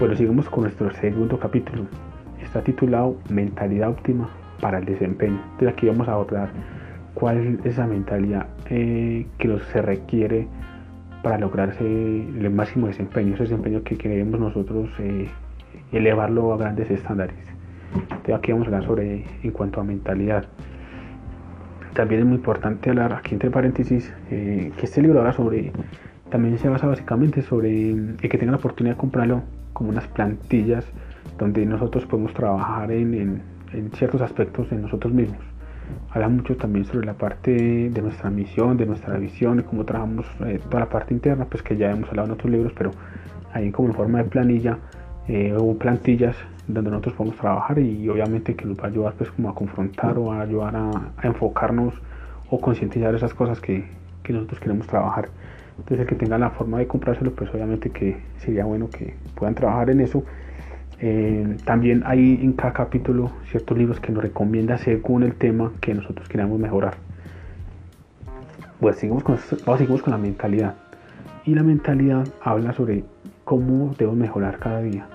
Bueno, sigamos con nuestro segundo capítulo. Está titulado Mentalidad óptima para el desempeño. Entonces aquí vamos a abordar cuál es esa mentalidad eh, que se requiere para lograrse el máximo desempeño, ese desempeño que queremos nosotros eh, elevarlo a grandes estándares. Entonces aquí vamos a hablar sobre en cuanto a mentalidad. También es muy importante hablar aquí entre paréntesis eh, que este libro habla sobre, también se basa básicamente sobre el que tenga la oportunidad de comprarlo como unas plantillas donde nosotros podemos trabajar en, ciertos aspectos de nosotros mismos. Habla mucho también sobre la parte de nuestra misión, de nuestra visión, de cómo trabajamos eh, toda la parte interna, pues que ya hemos hablado en otros libros, pero ahí como en forma de planilla eh, o plantillas donde nosotros podemos trabajar y obviamente que nos va a ayudar pues como a confrontar o a ayudar a, enfocarnos o concientizar esas cosas que, que nosotros queremos trabajar. Entonces el que tenga la forma de comprárselo, pues obviamente que sería bueno que puedan trabajar en eso. Eh, también hay en cada capítulo ciertos libros que nos recomienda según el tema que nosotros queramos mejorar. Pues seguimos con, seguimos con la mentalidad. Y la mentalidad habla sobre cómo debemos mejorar cada día.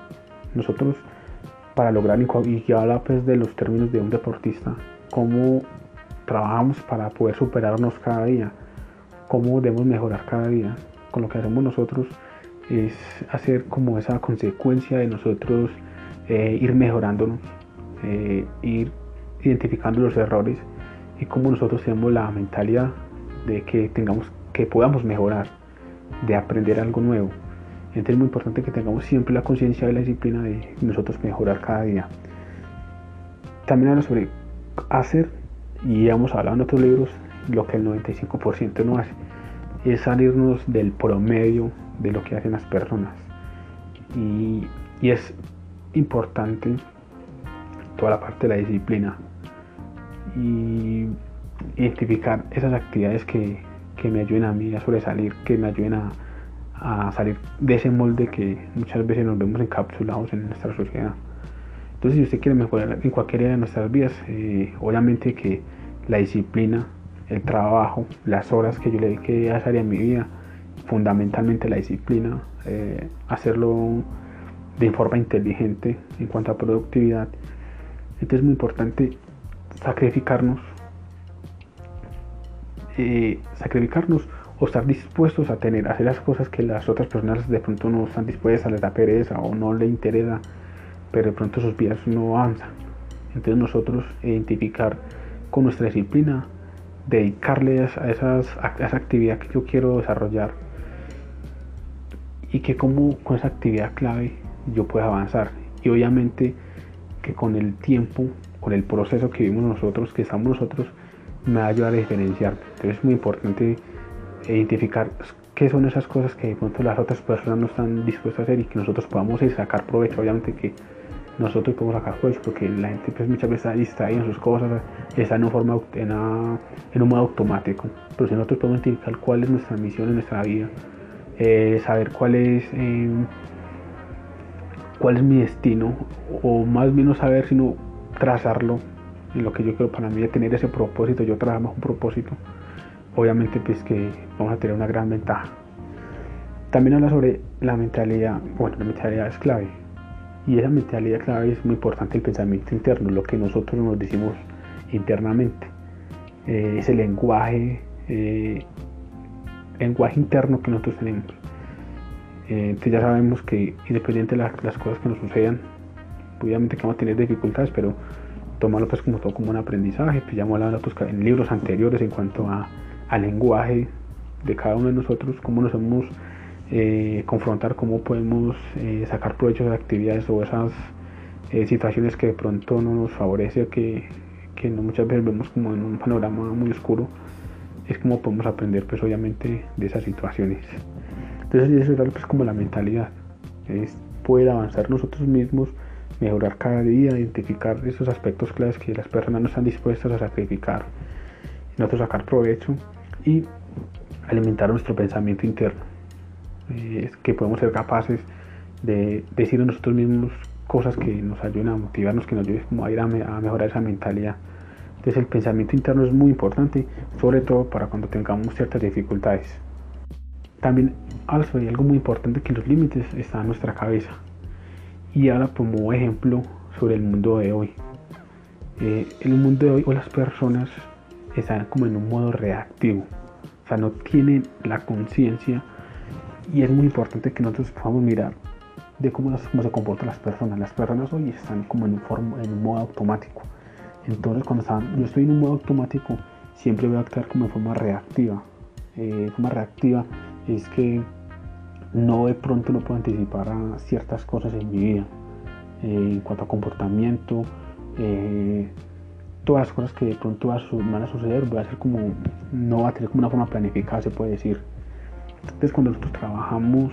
Nosotros, para lograr, y habla pues de los términos de un deportista, cómo trabajamos para poder superarnos cada día cómo debemos mejorar cada día. Con lo que hacemos nosotros es hacer como esa consecuencia de nosotros eh, ir mejorándonos, eh, ir identificando los errores y cómo nosotros tenemos la mentalidad de que tengamos que podamos mejorar, de aprender algo nuevo. Entonces es muy importante que tengamos siempre la conciencia y la disciplina de nosotros mejorar cada día. También habla sobre hacer, y hemos hablado en otros libros, lo que el 95% no hace, es salirnos del promedio de lo que hacen las personas. Y, es importante toda la parte de la disciplina y identificar esas actividades que, me ayuden a mí a sobresalir, que me ayuden a, salir de ese molde que muchas veces nos vemos encapsulados en nuestra sociedad. Entonces, si usted quiere mejorar en cualquier área de nuestras vidas, eh, obviamente que la disciplina el trabajo, las horas que yo le dediqué a esa en mi vida, fundamentalmente la disciplina, eh, hacerlo de forma inteligente en cuanto a productividad. Entonces es muy importante sacrificarnos, eh, sacrificarnos o estar dispuestos a tener, hacer las cosas que las otras personas de pronto no están dispuestas, les da pereza o no le interesa, pero de pronto sus vidas no avanzan. Entonces nosotros identificar con nuestra disciplina dedicarle a, esas, esa actividad que yo quiero desarrollar y que como con esa actividad clave yo pueda avanzar. Y obviamente que con el tiempo con el proceso que vivimos nosotros que estamos nosotros me va a ayudar a diferenciar entonces es muy importante identificar qué son esas cosas que de pronto las otras personas no están dispuestas a hacer y que nosotros podamos sacar provecho obviamente que nosotros podemos sacar provecho porque la gente pues muchas veces está distraída en sus cosas, está en, forma, en, un modo automático. Pero si nosotros podemos identificar cuál es nuestra misión en nuestra vida, eh, saber cuál es, eh, cuál es mi destino, o más bien no saber, sino trazarlo en lo que yo quiero para mí, tener ese propósito, yo trabajo un propósito, obviamente pues que vamos a tener una gran ventaja. También habla sobre la mentalidad, bueno, la mentalidad es clave, y esa mentalidad clave es muy importante el pensamiento interno, lo que nosotros nos decimos internamente. Eh, ese lenguaje, eh, lenguaje interno que nosotros tenemos. Eh, entonces ya sabemos que independiente de las cosas que nos sucedan, obviamente que vamos a tener dificultades, pero tomarlo pues como todo como un aprendizaje, pues ya hemos hablado pues, en libros anteriores en cuanto a, al lenguaje de cada uno de nosotros, cómo nos hemos eh, confrontar cómo podemos eh, sacar provecho de actividades o esas eh, situaciones que de pronto no nos favorece que, que no muchas veces vemos como en un panorama muy oscuro es como podemos aprender pues obviamente de esas situaciones. Entonces eso es pues, como la mentalidad es poder avanzar nosotros mismos mejorar cada día identificar esos aspectos claves que las personas no están dispuestas a sacrificar nosotros sacar provecho y alimentar nuestro pensamiento interno eh, que podemos ser capaces de decir a nosotros mismos cosas que nos ayuden a motivarnos, que nos ayuden a ir a, mejorar esa mentalidad. Entonces el pensamiento interno es muy importante, sobre todo para cuando tengamos ciertas dificultades. También hay algo muy importante que los límites están en nuestra cabeza. y habla como ejemplo sobre el mundo de hoy. Eh, el mundo de hoy o las personas están como en un modo reactivo, o sea, no tienen la conciencia y es muy importante que nosotros podamos mirar de cómo, se comportan las personas. Las personas hoy están como en un, forma, en un modo automático. Entonces cuando están, yo estoy en un modo automático, siempre voy a actuar como de forma reactiva. Eh, forma reactiva es que no de pronto no puedo anticipar a ciertas cosas en mi vida. Eh, en cuanto a comportamiento, eh, todas las cosas que de pronto van a suceder, voy a hacer como, no va a tener como una forma planificada, se puede decir. Entonces cuando nosotros trabajamos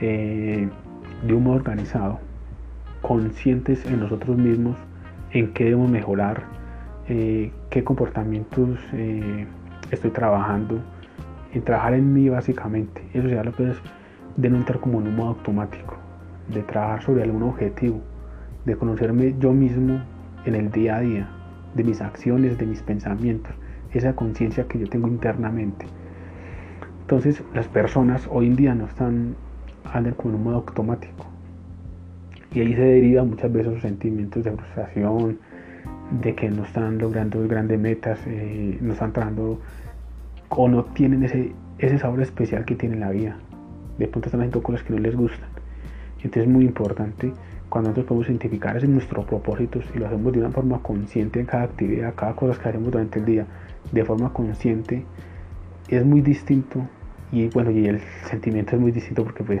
eh, de un modo organizado, conscientes en nosotros mismos, en qué debemos mejorar, eh, qué comportamientos eh, estoy trabajando, en trabajar en mí básicamente. Eso ya lo puedes denunciar como en un modo automático, de trabajar sobre algún objetivo, de conocerme yo mismo en el día a día, de mis acciones, de mis pensamientos, esa conciencia que yo tengo internamente. Entonces las personas hoy en día no están andan como en un modo automático. Y ahí se deriva muchas veces sus sentimientos de frustración, de que no están logrando grandes metas, eh, no están trabajando o no tienen ese, ese sabor especial que tiene la vida. De pronto están haciendo cosas que no les gustan. Entonces es muy importante cuando nosotros podemos identificar ese nuestros propósitos y lo hacemos de una forma consciente en cada actividad, cada cosa que hacemos durante el día, de forma consciente, es muy distinto y bueno, y el sentimiento es muy distinto porque pues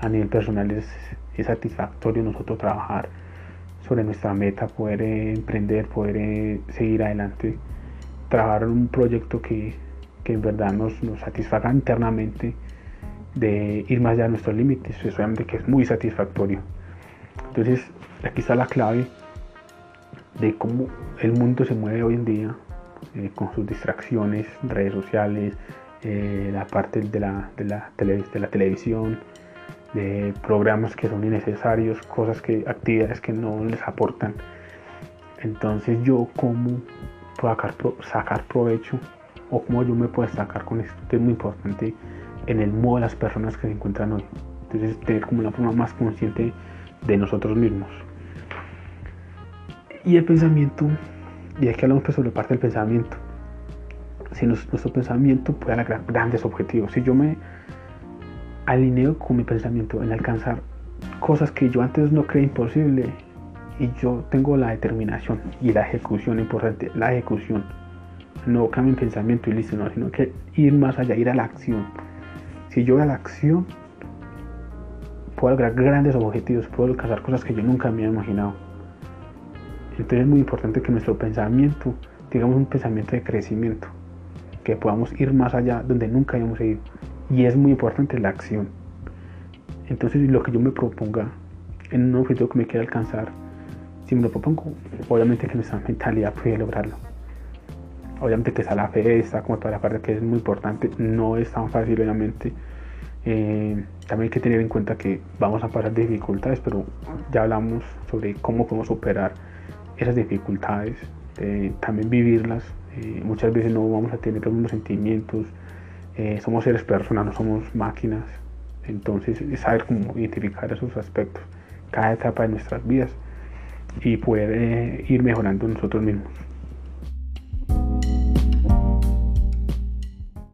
a nivel personal es, satisfactorio nosotros trabajar sobre nuestra meta, poder eh, emprender, poder eh, seguir adelante, trabajar un proyecto que, en verdad nos, nos, satisfaga internamente de ir más allá de nuestros límites, obviamente que es muy satisfactorio. Entonces aquí está la clave de cómo el mundo se mueve hoy en día eh, con sus distracciones, redes sociales, eh, la parte de la, de la, televisión, de programas que son innecesarios, cosas que, actividades que no les aportan. Entonces yo cómo puedo sacar, sacar provecho o cómo yo me puedo sacar con esto, es muy importante en el modo de las personas que se encuentran hoy. Entonces tener como una forma más consciente de nosotros mismos. Y el pensamiento, y aquí hablamos pues sobre parte del pensamiento si nuestro pensamiento puede lograr grandes objetivos, si yo me alineo con mi pensamiento en alcanzar cosas que yo antes no creía imposible y yo tengo la determinación y la ejecución, importante, la ejecución, no cambio mi pensamiento y listo, no, sino que ir más allá, ir a la acción. Si yo voy a la acción, puedo lograr grandes objetivos, puedo alcanzar cosas que yo nunca me había imaginado. Entonces es muy importante que nuestro pensamiento tengamos un pensamiento de crecimiento, que podamos ir más allá donde nunca habíamos ido. Y es muy importante la acción. Entonces lo que yo me proponga en un objetivo que me quiera alcanzar, si me lo propongo, obviamente que nuestra mentalidad puede lograrlo. Obviamente que está la fe, está como toda la parte que es muy importante, no es tan fácil obviamente. Eh, también hay que tener en cuenta que vamos a pasar dificultades, pero ya hablamos sobre cómo podemos superar esas dificultades, también vivirlas eh, muchas veces no vamos a tener los mismos sentimientos, eh, somos seres personas, no somos máquinas, entonces es saber cómo identificar esos aspectos, cada etapa de nuestras vidas y poder ir mejorando nosotros mismos.